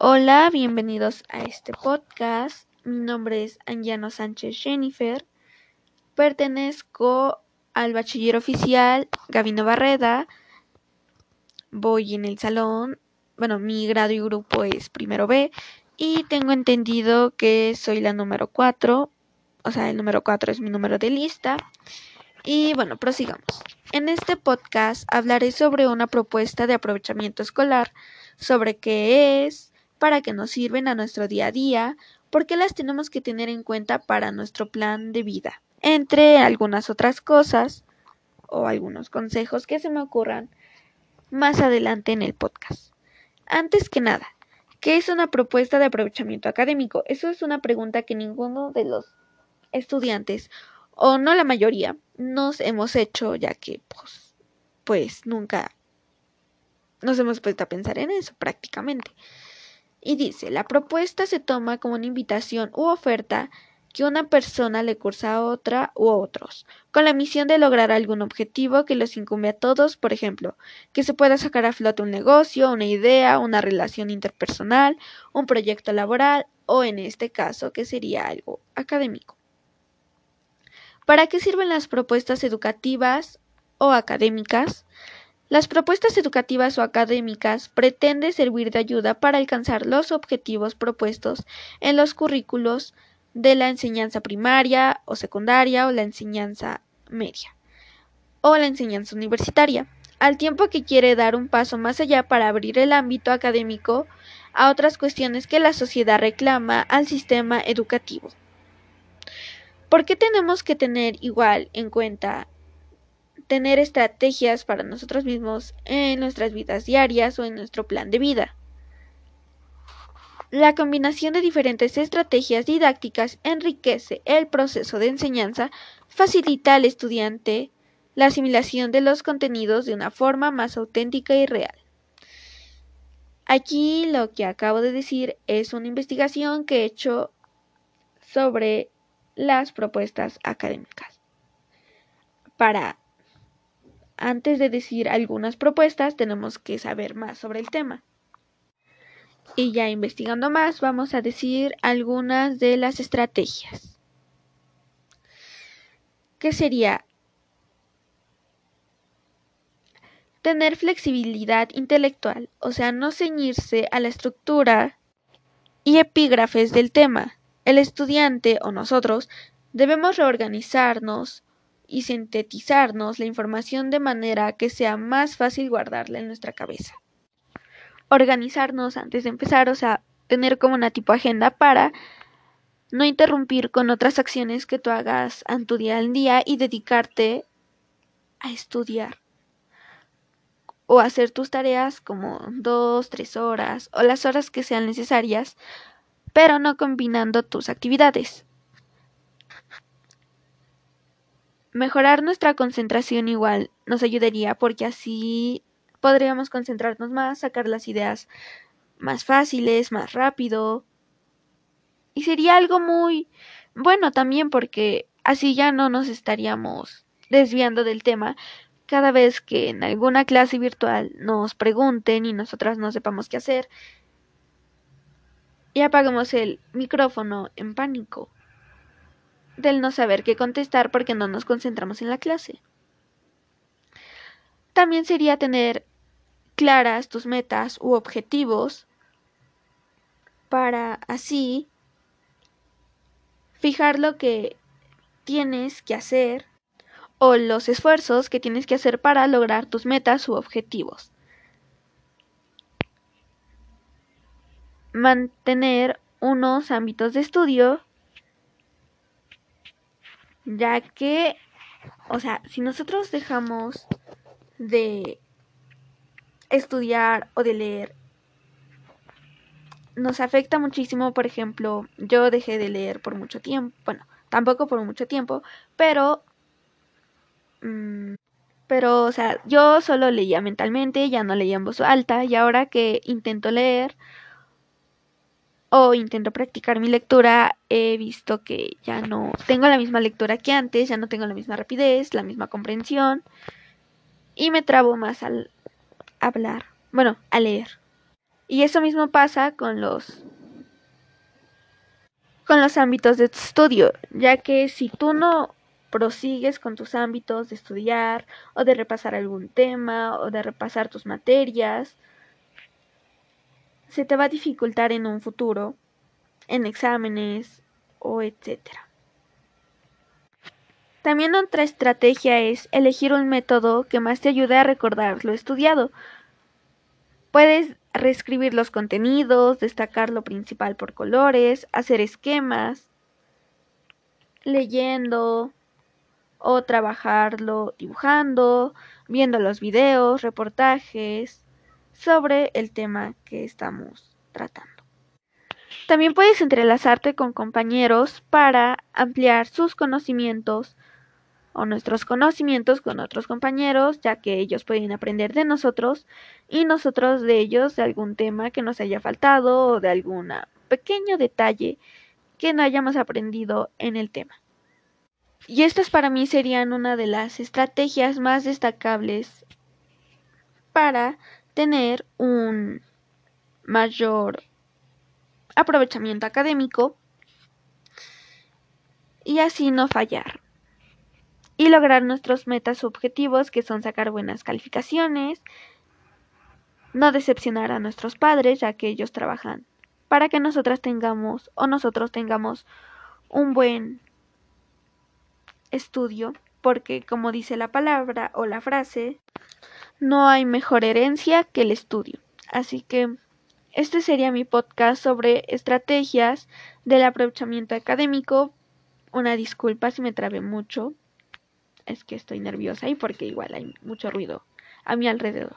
Hola, bienvenidos a este podcast. Mi nombre es Angiano Sánchez Jennifer. Pertenezco al bachiller oficial Gavino Barreda. Voy en el salón. Bueno, mi grado y grupo es primero B. Y tengo entendido que soy la número 4. O sea, el número 4 es mi número de lista. Y bueno, prosigamos. En este podcast hablaré sobre una propuesta de aprovechamiento escolar, sobre qué es, para qué nos sirven a nuestro día a día, por qué las tenemos que tener en cuenta para nuestro plan de vida, entre algunas otras cosas o algunos consejos que se me ocurran más adelante en el podcast. Antes que nada, ¿qué es una propuesta de aprovechamiento académico? Eso es una pregunta que ninguno de los estudiantes, o no la mayoría, nos hemos hecho, ya que pues, pues nunca nos hemos puesto a pensar en eso prácticamente. Y dice, la propuesta se toma como una invitación u oferta que una persona le cursa a otra u otros, con la misión de lograr algún objetivo que los incumbe a todos, por ejemplo, que se pueda sacar a flote un negocio, una idea, una relación interpersonal, un proyecto laboral o en este caso que sería algo académico. ¿Para qué sirven las propuestas educativas o académicas? Las propuestas educativas o académicas pretenden servir de ayuda para alcanzar los objetivos propuestos en los currículos de la enseñanza primaria o secundaria o la enseñanza media o la enseñanza universitaria, al tiempo que quiere dar un paso más allá para abrir el ámbito académico a otras cuestiones que la sociedad reclama al sistema educativo. ¿Por qué tenemos que tener igual en cuenta tener estrategias para nosotros mismos en nuestras vidas diarias o en nuestro plan de vida. La combinación de diferentes estrategias didácticas enriquece el proceso de enseñanza, facilita al estudiante la asimilación de los contenidos de una forma más auténtica y real. Aquí lo que acabo de decir es una investigación que he hecho sobre las propuestas académicas para antes de decir algunas propuestas, tenemos que saber más sobre el tema. Y ya investigando más, vamos a decir algunas de las estrategias. ¿Qué sería? Tener flexibilidad intelectual, o sea, no ceñirse a la estructura y epígrafes del tema. El estudiante o nosotros debemos reorganizarnos y sintetizarnos la información de manera que sea más fácil guardarla en nuestra cabeza. Organizarnos antes de empezar, o sea, tener como una tipo agenda para no interrumpir con otras acciones que tú hagas en tu día al día y dedicarte a estudiar o hacer tus tareas como dos, tres horas o las horas que sean necesarias, pero no combinando tus actividades. Mejorar nuestra concentración igual nos ayudaría porque así podríamos concentrarnos más, sacar las ideas más fáciles, más rápido. Y sería algo muy bueno también porque así ya no nos estaríamos desviando del tema cada vez que en alguna clase virtual nos pregunten y nosotras no sepamos qué hacer y apagamos el micrófono en pánico del no saber qué contestar porque no nos concentramos en la clase. También sería tener claras tus metas u objetivos para así fijar lo que tienes que hacer o los esfuerzos que tienes que hacer para lograr tus metas u objetivos. Mantener unos ámbitos de estudio ya que, o sea, si nosotros dejamos de estudiar o de leer, nos afecta muchísimo, por ejemplo, yo dejé de leer por mucho tiempo, bueno, tampoco por mucho tiempo, pero, mm, pero, o sea, yo solo leía mentalmente, ya no leía en voz alta, y ahora que intento leer, o intento practicar mi lectura, he visto que ya no tengo la misma lectura que antes, ya no tengo la misma rapidez, la misma comprensión y me trabo más al hablar, bueno, a leer. Y eso mismo pasa con los con los ámbitos de estudio, ya que si tú no prosigues con tus ámbitos de estudiar o de repasar algún tema o de repasar tus materias, se te va a dificultar en un futuro, en exámenes o etcétera. También otra estrategia es elegir un método que más te ayude a recordar lo estudiado. Puedes reescribir los contenidos, destacar lo principal por colores, hacer esquemas, leyendo o trabajarlo dibujando, viendo los videos, reportajes sobre el tema que estamos tratando. También puedes entrelazarte con compañeros para ampliar sus conocimientos o nuestros conocimientos con otros compañeros, ya que ellos pueden aprender de nosotros y nosotros de ellos de algún tema que nos haya faltado o de algún pequeño detalle que no hayamos aprendido en el tema. Y estas para mí serían una de las estrategias más destacables para tener un mayor aprovechamiento académico y así no fallar y lograr nuestros metas objetivos que son sacar buenas calificaciones, no decepcionar a nuestros padres ya que ellos trabajan para que nosotras tengamos o nosotros tengamos un buen estudio porque como dice la palabra o la frase no hay mejor herencia que el estudio. Así que este sería mi podcast sobre estrategias del aprovechamiento académico. Una disculpa si me trabé mucho. Es que estoy nerviosa y porque igual hay mucho ruido a mi alrededor.